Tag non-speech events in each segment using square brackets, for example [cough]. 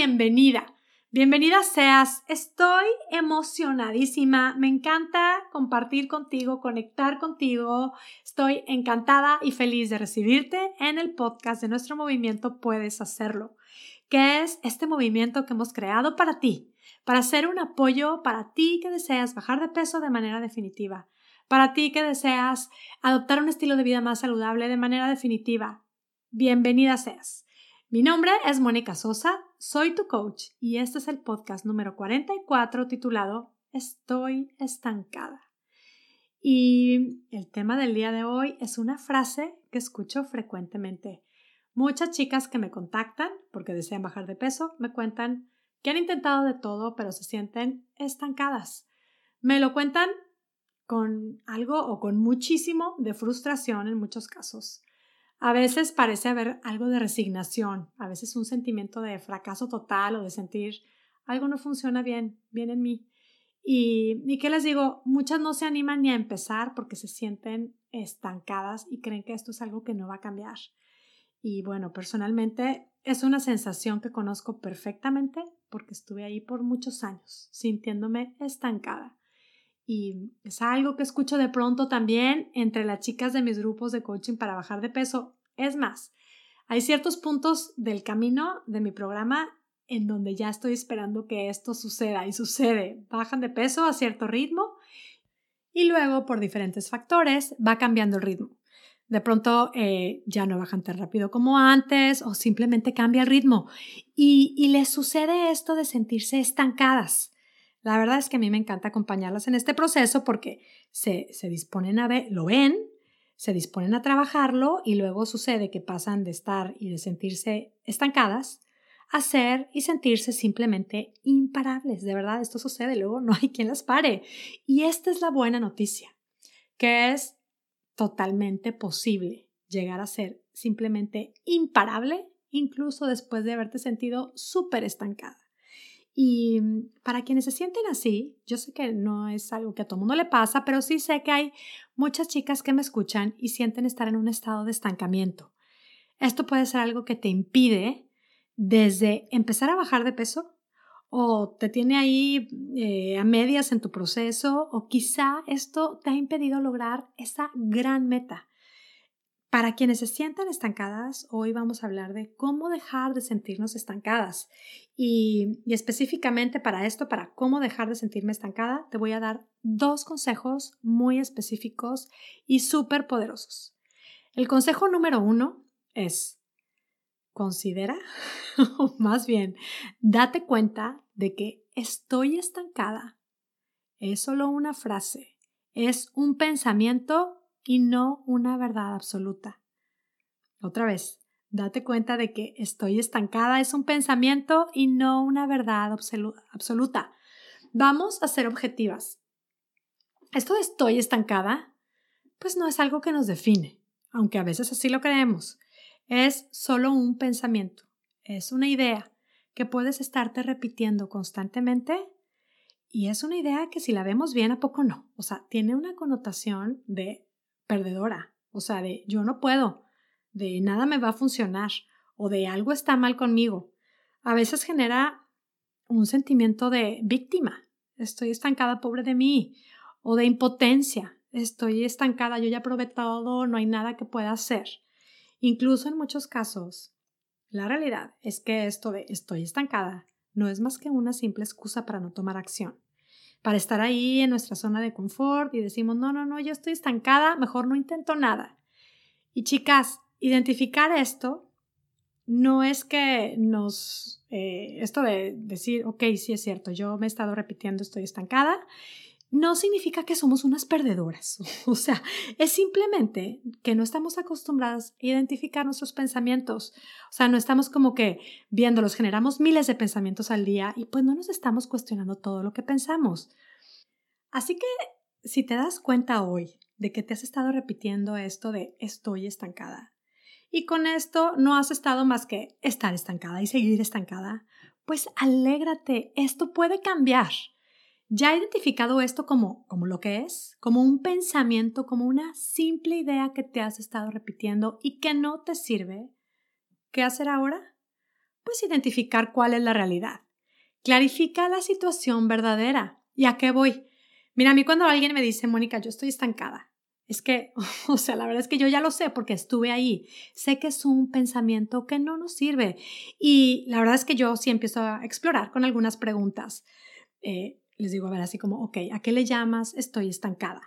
bienvenida. Bienvenida seas. Estoy emocionadísima. Me encanta compartir contigo, conectar contigo. Estoy encantada y feliz de recibirte en el podcast de nuestro movimiento Puedes Hacerlo, que es este movimiento que hemos creado para ti, para ser un apoyo para ti que deseas bajar de peso de manera definitiva, para ti que deseas adoptar un estilo de vida más saludable de manera definitiva. Bienvenida seas. Mi nombre es Mónica Sosa, soy tu coach y este es el podcast número 44 titulado Estoy estancada. Y el tema del día de hoy es una frase que escucho frecuentemente. Muchas chicas que me contactan porque desean bajar de peso me cuentan que han intentado de todo pero se sienten estancadas. Me lo cuentan con algo o con muchísimo de frustración en muchos casos. A veces parece haber algo de resignación, a veces un sentimiento de fracaso total o de sentir algo no funciona bien, bien en mí. Y, y qué les digo, muchas no se animan ni a empezar porque se sienten estancadas y creen que esto es algo que no va a cambiar. Y bueno, personalmente es una sensación que conozco perfectamente porque estuve ahí por muchos años, sintiéndome estancada. Y es algo que escucho de pronto también entre las chicas de mis grupos de coaching para bajar de peso. Es más, hay ciertos puntos del camino de mi programa en donde ya estoy esperando que esto suceda y sucede. Bajan de peso a cierto ritmo y luego por diferentes factores va cambiando el ritmo. De pronto eh, ya no bajan tan rápido como antes o simplemente cambia el ritmo y, y les sucede esto de sentirse estancadas. La verdad es que a mí me encanta acompañarlas en este proceso porque se, se disponen a ver, lo ven, se disponen a trabajarlo y luego sucede que pasan de estar y de sentirse estancadas a ser y sentirse simplemente imparables. De verdad, esto sucede, luego no hay quien las pare. Y esta es la buena noticia, que es totalmente posible llegar a ser simplemente imparable, incluso después de haberte sentido súper estancada. Y mm, para quienes se sienten así, yo sé que no es algo que a todo mundo le pasa, pero sí sé que hay muchas chicas que me escuchan y sienten estar en un estado de estancamiento. Esto puede ser algo que te impide desde empezar a bajar de peso o te tiene ahí eh, a medias en tu proceso o quizá esto te ha impedido lograr esa gran meta para quienes se sientan estancadas, hoy vamos a hablar de cómo dejar de sentirnos estancadas. Y, específicamente para esto, para cómo dejar de sentirme estancada, te voy a dar dos consejos muy específicos y súper poderosos. El consejo número uno es, considera, [laughs] o más bien, date cuenta de que estoy estancada. Es solo una frase, es un pensamiento y no una verdad absoluta. Otra vez, date cuenta de que estoy estancada es un pensamiento y no una verdad absoluta. Vamos a ser objetivas. Esto de estoy estancada, pues no es algo que nos define, aunque a veces así lo creemos. Es solo un pensamiento, es una idea que puedes estarte repitiendo constantemente y es una idea que si la vemos bien, ¿a poco no? O sea, tiene una connotación de perdedora, o sea, de yo no puedo, de nada me va a funcionar o de algo está mal conmigo. A veces genera un sentimiento de víctima, estoy estancada, pobre de mí, o de impotencia, estoy estancada, yo ya probé todo, no hay nada que pueda hacer. Incluso en muchos casos, la realidad es que esto de estoy estancada no es más que una simple excusa para no tomar acción para estar ahí en nuestra zona de confort y decimos, no, no, no, yo estoy estancada, mejor no intento nada. Y chicas, identificar esto no es que nos, eh, esto de decir, ok, sí es cierto, yo me he estado repitiendo, estoy estancada no significa que somos unas perdedoras. [laughs] O sea, es simplemente que no estamos acostumbradas a identificar nuestros pensamientos. O sea, no estamos como que viéndolos, generamos miles de pensamientos al día y pues no nos estamos cuestionando todo lo que pensamos. Así que si te das cuenta hoy de que te has estado repitiendo esto de estoy estancada y con esto no has estado más que estar estancada y seguir estancada, pues alégrate, esto puede cambiar. Ya he identificado esto como, como lo que es, como un pensamiento, como una simple idea que te has estado repitiendo y que no te sirve. ¿Qué hacer ahora? pues identificar cuál es la realidad. Clarifica la situación verdadera. ¿Y a qué voy? Mira, a mí cuando alguien me dice, Mónica, yo estoy estancada, es que, [laughs] o sea, la verdad es que yo ya lo sé porque estuve ahí. Sé que es un pensamiento que no nos sirve. Y la verdad es que yo sí empiezo a explorar con algunas preguntas. Eh, les digo, a ver, así como, ok, ¿a qué le llamas estoy estancada?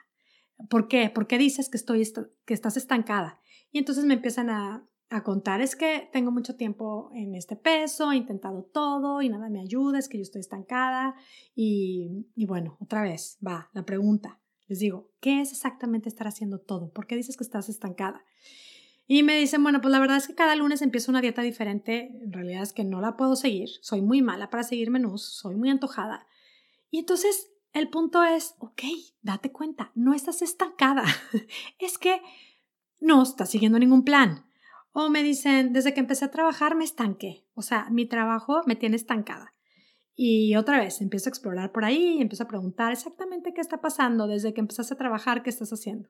¿Por qué? ¿Por qué dices que, estoy que estás estancada? Y entonces me empiezan a, a contar, es que tengo mucho tiempo en este peso, he intentado todo y nada me ayuda, es que yo estoy estancada. Y, y bueno, otra vez, va, la pregunta. Les digo, ¿qué es exactamente estar haciendo todo? ¿Por qué dices que estás estancada? Y me dicen, bueno, pues la verdad es que cada lunes empiezo una dieta diferente. En realidad es que no la puedo seguir. Soy muy mala para seguir menús, soy muy antojada. Y entonces el punto es, ok, date cuenta, no estás estancada. [laughs] es que no estás siguiendo ningún plan. O me dicen, desde que empecé a trabajar me estanqué. O sea, mi trabajo me tiene estancada. Y otra vez, empiezo a explorar por ahí empiezo a preguntar exactamente qué está pasando desde que empezaste a trabajar, qué estás haciendo.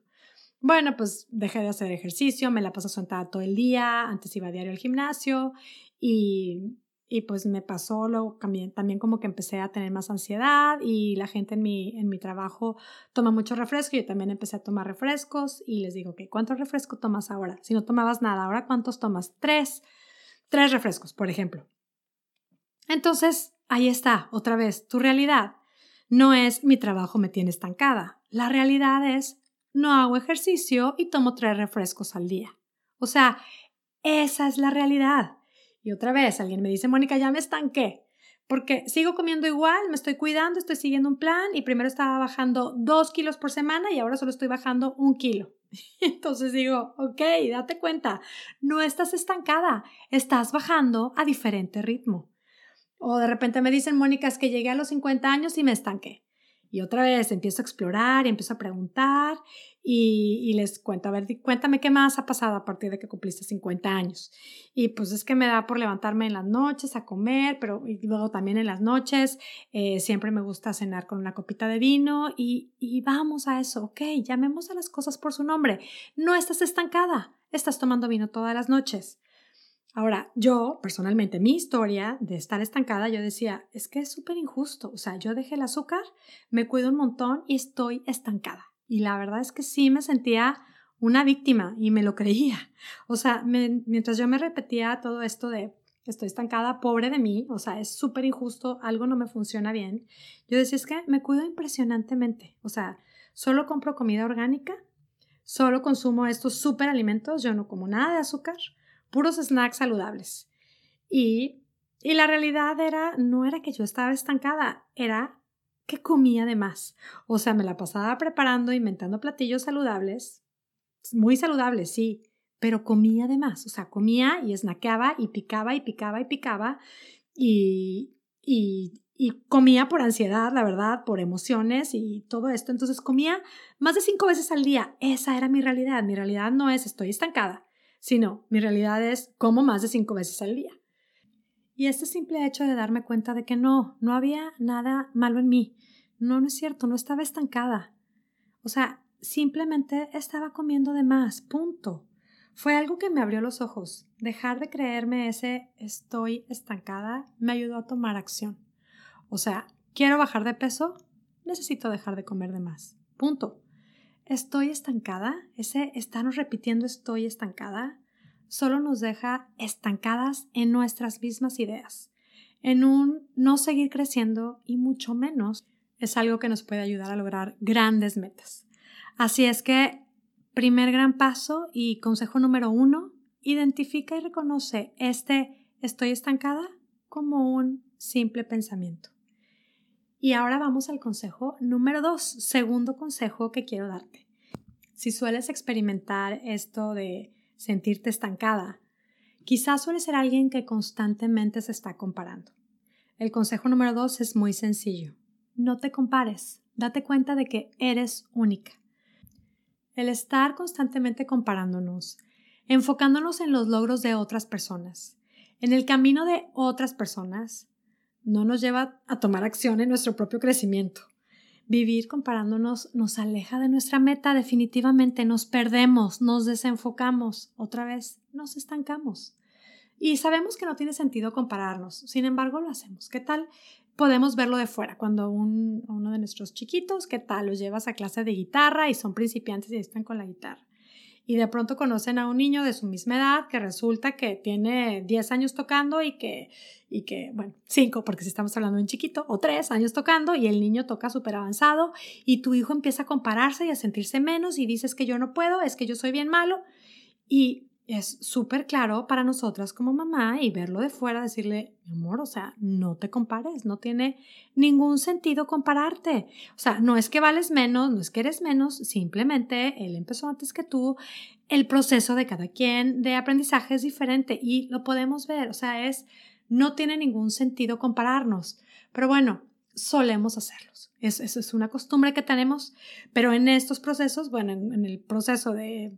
Bueno, pues dejé de hacer ejercicio, me la paso sentada todo el día, antes iba a diario al gimnasio y y pues me pasó luego también, también como que empecé a tener más ansiedad y la gente en mi, en mi trabajo toma mucho refresco, yo también empecé a tomar refrescos y les digo, que ¿cuántos refrescos tomas ahora? Si no tomabas nada, ¿ahora cuántos tomas? Tres, tres refrescos, por ejemplo. Entonces, ahí está, otra vez, tu realidad no es mi trabajo me tiene estancada, la realidad es no hago ejercicio y tomo tres refrescos al día. O sea, esa es la realidad. Y otra vez alguien me dice, Mónica, ya me estanqué. Porque sigo comiendo igual, me estoy cuidando, estoy siguiendo un plan y primero estaba bajando dos kilos por semana y ahora solo estoy bajando un kilo. [laughs] Entonces digo, ok, date cuenta, no estás estancada, estás bajando a diferente ritmo. O de repente me dicen, Mónica, es que llegué a los 50 años y me estanqué. Y otra vez empiezo a explorar y empiezo a preguntar y, les cuento, a ver, cuéntame qué más ha pasado a partir de que cumpliste 50 años. Y pues es que me da por levantarme en las noches a comer, pero luego también en las noches eh, siempre me gusta cenar con una copita de vino y, y vamos a eso, ok, llamemos a las cosas por su nombre. No estás estancada, estás tomando vino todas las noches. Ahora, yo personalmente, mi historia de estar estancada, yo decía, es que es súper injusto. O sea, yo dejé el azúcar, me cuido un montón y estoy estancada. Y la verdad es que sí me sentía una víctima y me lo creía. [laughs] O sea, mientras yo me repetía todo esto de estoy estancada, pobre de mí, o sea, es súper injusto, algo no me funciona bien, yo decía, es que me cuido impresionantemente. O sea, solo compro comida orgánica, solo consumo estos súper alimentos, yo no como nada de azúcar puros snacks saludables. Y, y la realidad era, no era que yo estaba estancada, era que comía de más. O sea, me la pasaba preparando, inventando platillos saludables, muy saludables, sí, pero comía de más. O sea, comía y snackeaba y picaba y picaba y picaba y, y, y comía por ansiedad, la verdad, por emociones y todo esto. Entonces comía más de cinco veces al día. Esa era mi realidad. Mi realidad no es estoy estancada sino mi realidad es como más de cinco veces al día. Y este simple hecho de darme cuenta de que no, no había nada malo en mí, no, no es cierto, no estaba estancada. O sea, simplemente estaba comiendo de más, punto. Fue algo que me abrió los ojos. Dejar de creerme ese estoy estancada me ayudó a tomar acción. O sea, quiero bajar de peso, necesito dejar de comer de más. Punto estoy estancada, ese estarnos repitiendo estoy estancada, solo nos deja estancadas en nuestras mismas ideas, en un no seguir creciendo y mucho menos es algo que nos puede ayudar a lograr grandes metas. Así es que, primer gran paso y consejo número uno, identifica y reconoce este estoy estancada como un simple pensamiento. Y ahora vamos al consejo número dos, segundo consejo que quiero darte. Si sueles experimentar esto de sentirte estancada, quizás sueles ser alguien que constantemente se está comparando. El consejo número dos es muy sencillo. No te compares, date cuenta de que eres única. El estar constantemente comparándonos, enfocándonos en los logros de otras personas, en el camino de otras personas, no nos lleva a tomar acción en nuestro propio crecimiento. Vivir comparándonos nos aleja de nuestra meta definitivamente, nos perdemos, nos desenfocamos, otra vez nos estancamos. Y sabemos que no tiene sentido compararnos, sin embargo lo hacemos. ¿Qué tal? Podemos verlo de fuera, cuando uno de nuestros chiquitos, ¿qué tal? Los llevas a clase de guitarra y son principiantes y están con la guitarra y de pronto conocen a un niño de su misma edad que resulta que tiene 10 años tocando y que, y que bueno, 5 porque si estamos hablando de un chiquito, o 3 años tocando y el niño toca súper avanzado y tu hijo empieza a compararse y a sentirse menos y dices que yo no puedo, es que yo soy bien malo y es súper claro para nosotras como mamá y verlo de fuera, decirle, mi amor, o sea, no te compares, no tiene ningún sentido compararte. O sea, no es que vales menos, no es que eres menos, simplemente él empezó antes que tú. El proceso de cada quien de aprendizaje es diferente y lo podemos ver, o sea, es, no tiene ningún sentido compararnos. Pero bueno, solemos hacerlos. Eso, es una costumbre que tenemos, pero en estos procesos, bueno, en el proceso de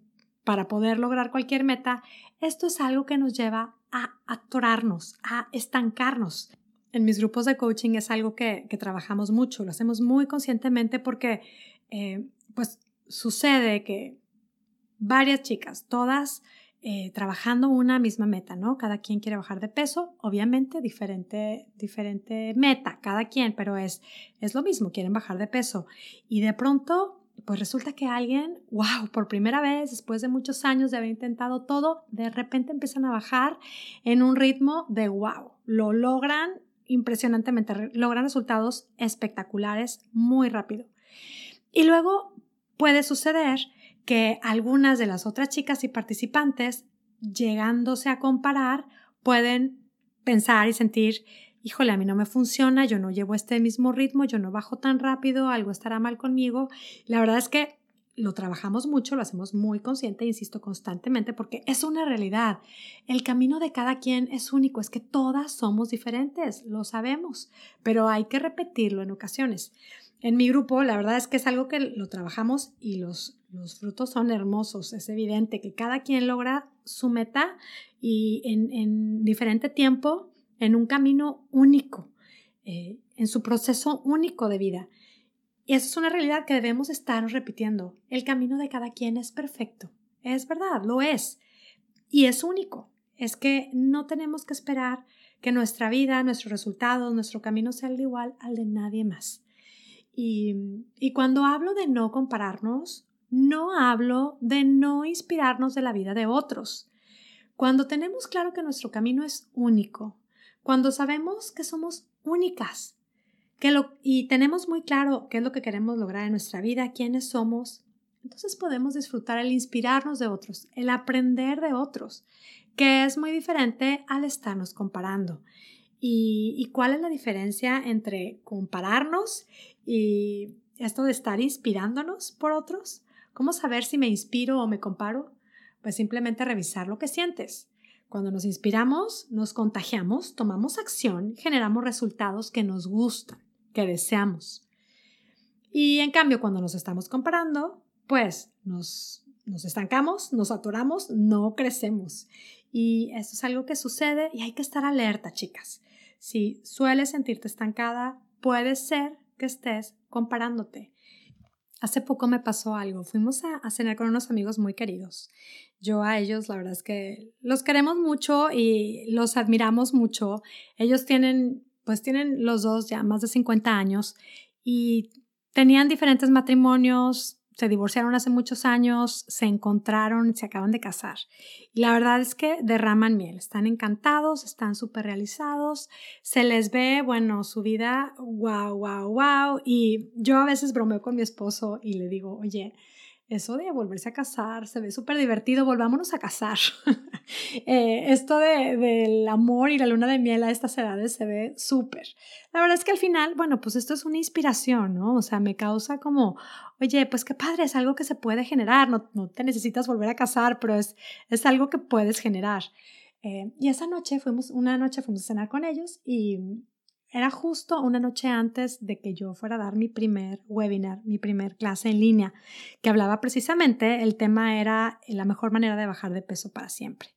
para poder lograr cualquier meta, esto es algo que nos lleva a atorarnos, a estancarnos. En mis grupos de coaching es algo que, trabajamos mucho, lo hacemos muy conscientemente porque eh, pues sucede que varias chicas, todas eh, trabajando una misma meta, ¿no? Cada quien quiere bajar de peso, obviamente diferente, diferente meta, cada quien, pero es, es lo mismo, quieren bajar de peso. Y de pronto pues resulta que alguien, wow, por primera vez, después de muchos años de haber intentado todo, de repente empiezan a bajar en un ritmo de wow, lo logran impresionantemente, logran resultados espectaculares muy rápido. Y luego puede suceder que algunas de las otras chicas y participantes, llegándose a comparar, pueden pensar y sentir híjole, a mí no me funciona, yo no llevo este mismo ritmo, yo no bajo tan rápido, algo estará mal conmigo. La verdad es que lo trabajamos mucho, lo hacemos muy consciente, insisto constantemente, porque es una realidad. El camino de cada quien es único, es que todas somos diferentes, lo sabemos, pero hay que repetirlo en ocasiones. En mi grupo, la verdad es que es algo que lo trabajamos y los, los frutos son hermosos. Es evidente que cada quien logra su meta y en, en diferente tiempo en un camino único, eh, en su proceso único de vida. Y eso es una realidad que debemos estar repitiendo. El camino de cada quien es perfecto. Es verdad, lo es. Y es único. Es que no tenemos que esperar que nuestra vida, nuestros resultados, nuestro camino sea el igual al de nadie más. Y, y cuando hablo de no compararnos, no hablo de no inspirarnos de la vida de otros. Cuando tenemos claro que nuestro camino es único, cuando sabemos que somos únicas que lo, y tenemos muy claro qué es lo que queremos lograr en nuestra vida, quiénes somos, entonces podemos disfrutar el inspirarnos de otros, el aprender de otros, que es muy diferente al estarnos comparando. ¿Y, y cuál es la diferencia entre compararnos y esto de estar inspirándonos por otros? ¿Cómo saber si me inspiro o me comparo? Pues simplemente revisar lo que sientes. Cuando nos inspiramos, nos contagiamos, tomamos acción, generamos resultados que nos gustan, que deseamos. Y en cambio, cuando nos estamos comparando, pues nos, nos estancamos, nos atoramos, no crecemos. Y esto es algo que sucede y hay que estar alerta, chicas. Si sueles sentirte estancada, puede ser que estés comparándote. Hace poco me pasó algo. Fuimos a, cenar con unos amigos muy queridos. Yo a ellos, la verdad es que los queremos mucho y los admiramos mucho. Ellos tienen, pues tienen los dos ya más de 50 años y tenían diferentes matrimonios, se divorciaron hace muchos años, se encontraron, se acaban de casar. Y la verdad es que derraman miel, están encantados, están súper realizados, se les ve, bueno, su vida, wow, wow, wow. Y yo a veces bromeo con mi esposo y le digo, oye, eso de volverse a casar se ve súper divertido, volvámonos a casar. [laughs] [laughs] Eh, esto del de, amor y la luna de miel a estas edades se ve súper. La verdad es que al final, bueno, pues esto es una inspiración, ¿no? O sea, me causa como, oye, pues qué padre, es algo que se puede generar, no, no te necesitas volver a casar, pero es, es algo que puedes generar. Eh, y esa noche fuimos, una noche fuimos a cenar con ellos y era justo una noche antes de que yo fuera a dar mi primer webinar, mi primer clase en línea, que hablaba precisamente, el tema era la mejor manera de bajar de peso para siempre.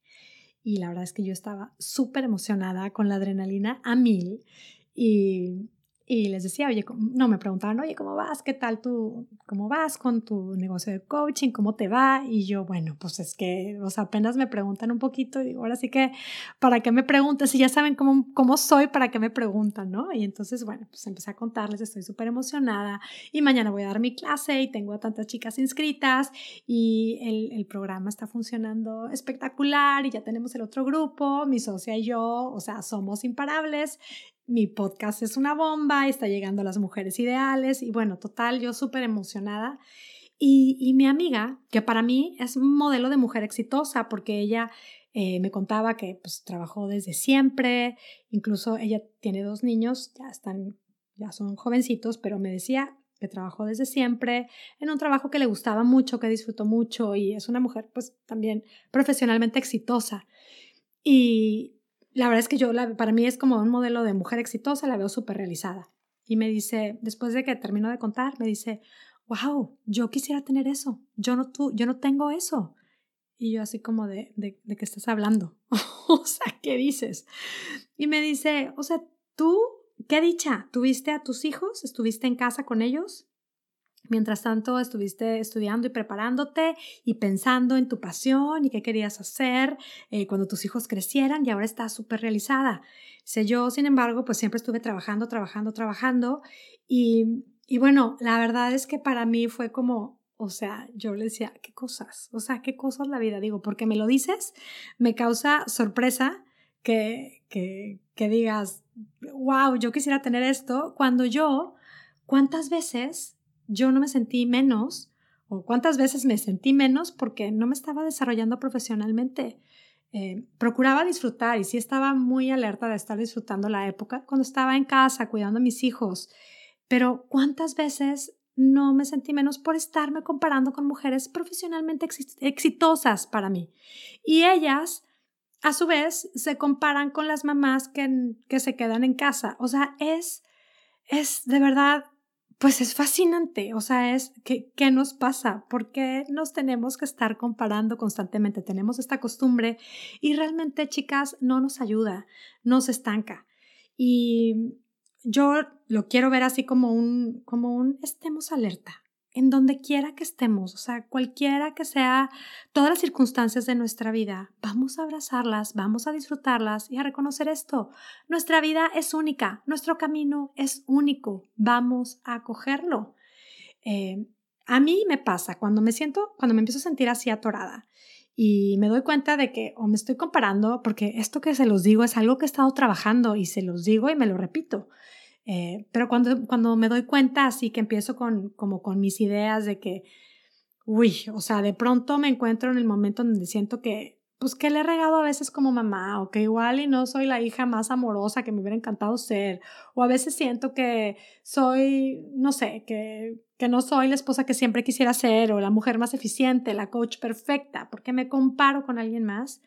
Y la verdad es que yo estaba súper emocionada con la adrenalina a mil y, y les decía, oye, no, me preguntaban, oye, ¿cómo vas? ¿Qué tal tú? ¿Cómo vas con tu negocio de coaching? ¿Cómo te va? Y yo, bueno, pues es que, o sea, apenas me preguntan un poquito y digo, ahora sí que, ¿para qué me preguntan? Si ya saben cómo, cómo soy, ¿para qué me preguntan? ¿No? Y entonces, bueno, pues empecé a contarles, estoy súper emocionada y mañana voy a dar mi clase y tengo a tantas chicas inscritas y el, el programa está funcionando espectacular y ya tenemos el otro grupo, mi socia y yo, o sea, somos imparables mi podcast es una bomba, está llegando a las mujeres ideales y bueno, total, yo súper emocionada. Y, mi amiga, que para mí es un modelo de mujer exitosa porque ella eh, me contaba que pues trabajó desde siempre, incluso ella tiene dos niños, ya están, ya son jovencitos, pero me decía que trabajó desde siempre en un trabajo que le gustaba mucho, que disfrutó mucho y es una mujer pues también profesionalmente exitosa. Y, la verdad es que yo, para mí es como un modelo de mujer exitosa, la veo súper realizada. Y me dice, después de que termino de contar, me dice, wow, yo quisiera tener eso, yo no, tú, yo no tengo eso. Y yo así como de, de, de qué estás hablando, [laughs] o sea, ¿qué dices? Y me dice, o sea, tú, qué dicha, tuviste a tus hijos, estuviste en casa con ellos, Mientras tanto, estuviste estudiando y preparándote y pensando en tu pasión y qué querías hacer eh, cuando tus hijos crecieran y ahora estás súper realizada. Sé yo, sin embargo, pues siempre estuve trabajando, trabajando, trabajando y, y bueno, la verdad es que para mí fue como, o sea, yo le decía, ¿qué cosas? O sea, ¿qué cosas la vida? Digo, porque me lo dices, me causa sorpresa que, que, que digas, wow, yo quisiera tener esto, cuando yo, ¿cuántas veces yo no me sentí menos o cuántas veces me sentí menos porque no me estaba desarrollando profesionalmente. Eh, procuraba disfrutar y sí estaba muy alerta de estar disfrutando la época cuando estaba en casa cuidando a mis hijos, pero cuántas veces no me sentí menos por estarme comparando con mujeres profesionalmente exitosas para mí. Y ellas, a su vez, se comparan con las mamás que, que se quedan en casa. O sea, es, es de verdad pues es fascinante, o sea, es ¿qué, ¿qué, nos pasa? ¿Por qué nos tenemos que estar comparando constantemente? Tenemos esta costumbre y realmente, chicas, no nos ayuda, nos estanca. Y yo lo quiero ver así como un, como un estemos alerta, en donde quiera que estemos, o sea, cualquiera que sea todas las circunstancias de nuestra vida, vamos a abrazarlas, vamos a disfrutarlas y a reconocer esto. Nuestra vida es única, nuestro camino es único, vamos a acogerlo. Eh, a mí me pasa cuando me siento, cuando me empiezo a sentir así atorada y me doy cuenta de que o me estoy comparando, porque esto que se los digo es algo que he estado trabajando y se los digo y me lo repito. Eh, pero cuando, cuando me doy cuenta, así que empiezo con, como con mis ideas de que, uy, o sea, de pronto me encuentro en el momento donde siento que, pues que le he regado a veces como mamá, o que igual y no soy la hija más amorosa que me hubiera encantado ser, o a veces siento que soy, no sé, que, que no soy la esposa que siempre quisiera ser, o la mujer más eficiente, la coach perfecta, porque me comparo con alguien más.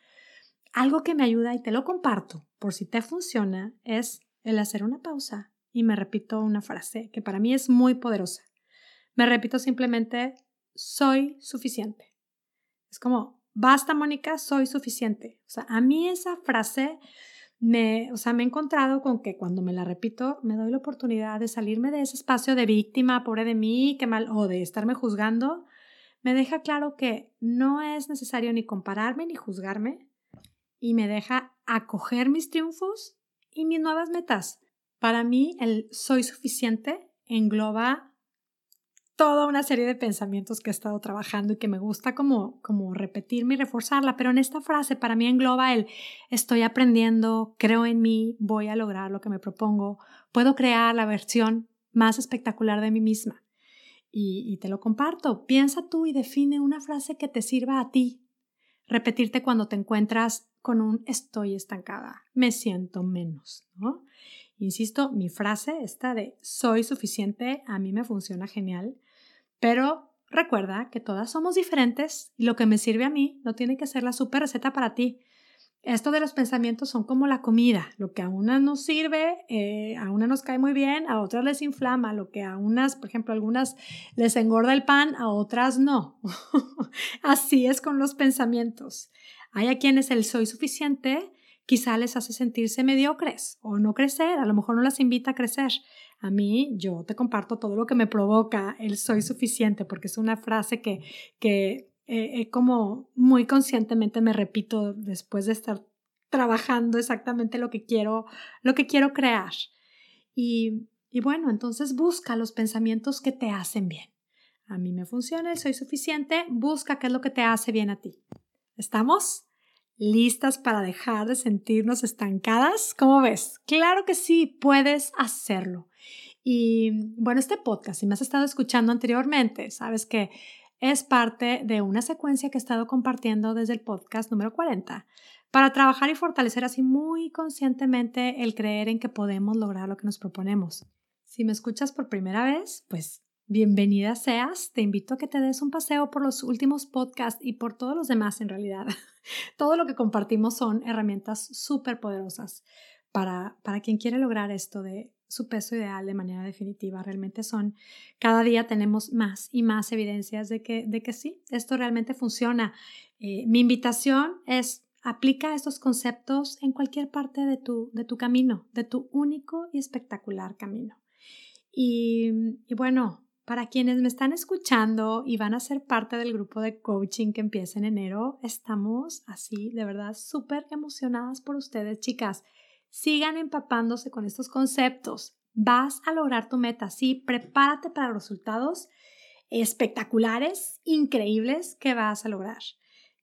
Algo que me ayuda y te lo comparto, por si te funciona, es el hacer una pausa y me repito una frase que para mí es muy poderosa. Me repito simplemente, soy suficiente. Es como, basta Mónica, soy suficiente. O sea, a mí esa frase me, o sea, me he encontrado con que cuando me la repito, me doy la oportunidad de salirme de ese espacio de víctima, pobre de mí, qué mal, o de estarme juzgando. Me deja claro que no es necesario ni compararme ni juzgarme y me deja acoger mis triunfos y mis nuevas metas. Para mí, el soy suficiente engloba toda una serie de pensamientos que he estado trabajando y que me gusta como, como repetirme y reforzarla, pero en esta frase para mí engloba el estoy aprendiendo, creo en mí, voy a lograr lo que me propongo, puedo crear la versión más espectacular de mí misma. Y, te lo comparto. Piensa tú y define una frase que te sirva a ti. Repetirte cuando te encuentras con un estoy estancada, me siento menos, ¿no? Insisto, mi frase, esta de soy suficiente, a mí me funciona genial, pero recuerda que todas somos diferentes y lo que me sirve a mí no tiene que ser la super receta para ti. Esto de los pensamientos son como la comida, lo que a una nos sirve, eh, a una nos cae muy bien, a otras les inflama, lo que a unas, por ejemplo, algunas les engorda el pan, a otras no. [laughs] Así es con los pensamientos. Hay a quienes el soy suficiente quizá les hace sentirse mediocres o no crecer, a lo mejor no las invita a crecer. A mí, yo te comparto todo lo que me provoca el soy suficiente, porque es una frase que, que eh, como muy conscientemente me repito después de estar trabajando exactamente lo que quiero, lo que quiero crear. Y, y bueno, entonces busca los pensamientos que te hacen bien. A mí me funciona el soy suficiente, busca qué es lo que te hace bien a ti. ¿Estamos? ¿Listas para dejar de sentirnos estancadas? ¿Cómo ves? Claro que sí, puedes hacerlo. Y bueno, este podcast, si me has estado escuchando anteriormente, sabes que es parte de una secuencia que he estado compartiendo desde el podcast número 40 para trabajar y fortalecer así muy conscientemente el creer en que podemos lograr lo que nos proponemos. Si me escuchas por primera vez, pues bienvenida seas. Te invito a que te des un paseo por los últimos podcasts y por todos los demás en realidad. [laughs] [laughs] Todo lo que compartimos son herramientas súper poderosas para, para quien quiere lograr esto de su peso ideal de manera definitiva. Realmente son, cada día tenemos más y más evidencias de que, de que sí, esto realmente funciona. Eh, mi invitación es Aplica estos conceptos en cualquier parte de tu, de tu camino, de tu único y espectacular camino. Y, y, bueno, para quienes me están escuchando y van a ser parte del grupo de coaching que empieza en enero, estamos así, de verdad, súper emocionadas por ustedes, chicas. Sigan empapándose con estos conceptos. Vas a lograr tu meta, sí, prepárate para resultados espectaculares, increíbles que vas a lograr.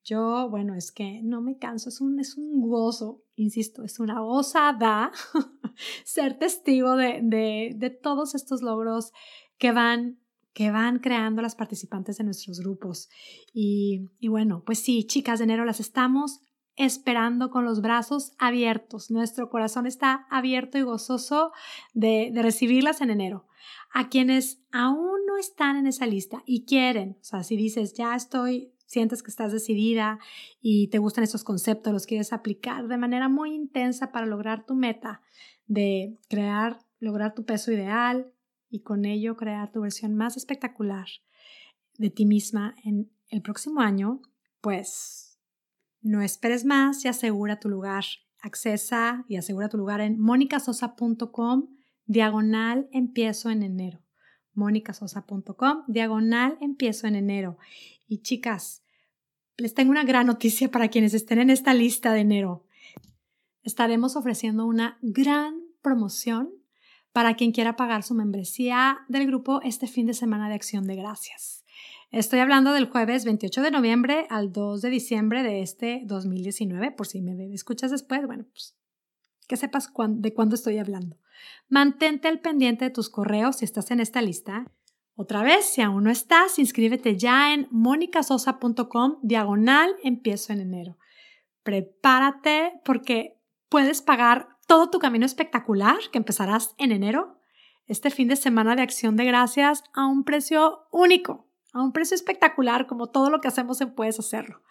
Yo, bueno, es que no me canso, es un, es un gozo, insisto, es una gozada [laughs] ser testigo de, de, de, todos estos logros que van, que van creando las participantes de nuestros grupos. Y, y bueno, pues sí, chicas de enero las estamos esperando con los brazos abiertos. Nuestro corazón está abierto y gozoso de, recibirlas en enero. A quienes aún no están en esa lista y quieren, o sea, si dices, ya estoy sientes que estás decidida y te gustan estos conceptos, los quieres aplicar de manera muy intensa para lograr tu meta de crear, lograr tu peso ideal y con ello crear tu versión más espectacular de ti misma en el próximo año, pues no esperes más y asegura tu lugar. Accesa y asegura tu lugar en monicasosa.com diagonal empiezo en enero monicasosa.com, diagonal empiezo en enero. Y chicas, les tengo una gran noticia para quienes estén en esta lista de enero. Estaremos ofreciendo una gran promoción para quien quiera pagar su membresía del grupo este fin de semana de acción de gracias. Estoy hablando del jueves 28 de noviembre al 2 de diciembre de este 2019, por si me escuchas después, bueno, pues que sepas de cuándo estoy hablando. Mantente al pendiente de tus correos si estás en esta lista. Otra vez, si aún no estás, inscríbete ya en monicasosa.com diagonal empiezo en enero. Prepárate porque puedes pagar todo tu camino espectacular que empezarás en enero, este fin de semana de acción de gracias a un precio único, a un precio espectacular como todo lo que hacemos en Puedes Hacerlo.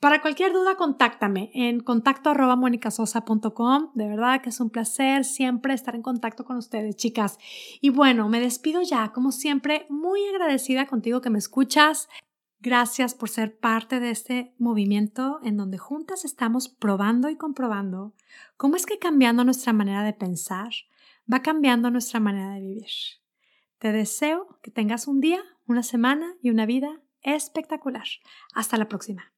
Para cualquier duda, contáctame en contacto arroba De verdad que es un placer siempre estar en contacto con ustedes, chicas. Y bueno, me despido ya, como siempre, muy agradecida contigo que me escuchas. Gracias por ser parte de este movimiento en donde juntas estamos probando y comprobando cómo es que cambiando nuestra manera de pensar va cambiando nuestra manera de vivir. Te deseo que tengas un día, una semana y una vida espectacular. Hasta la próxima.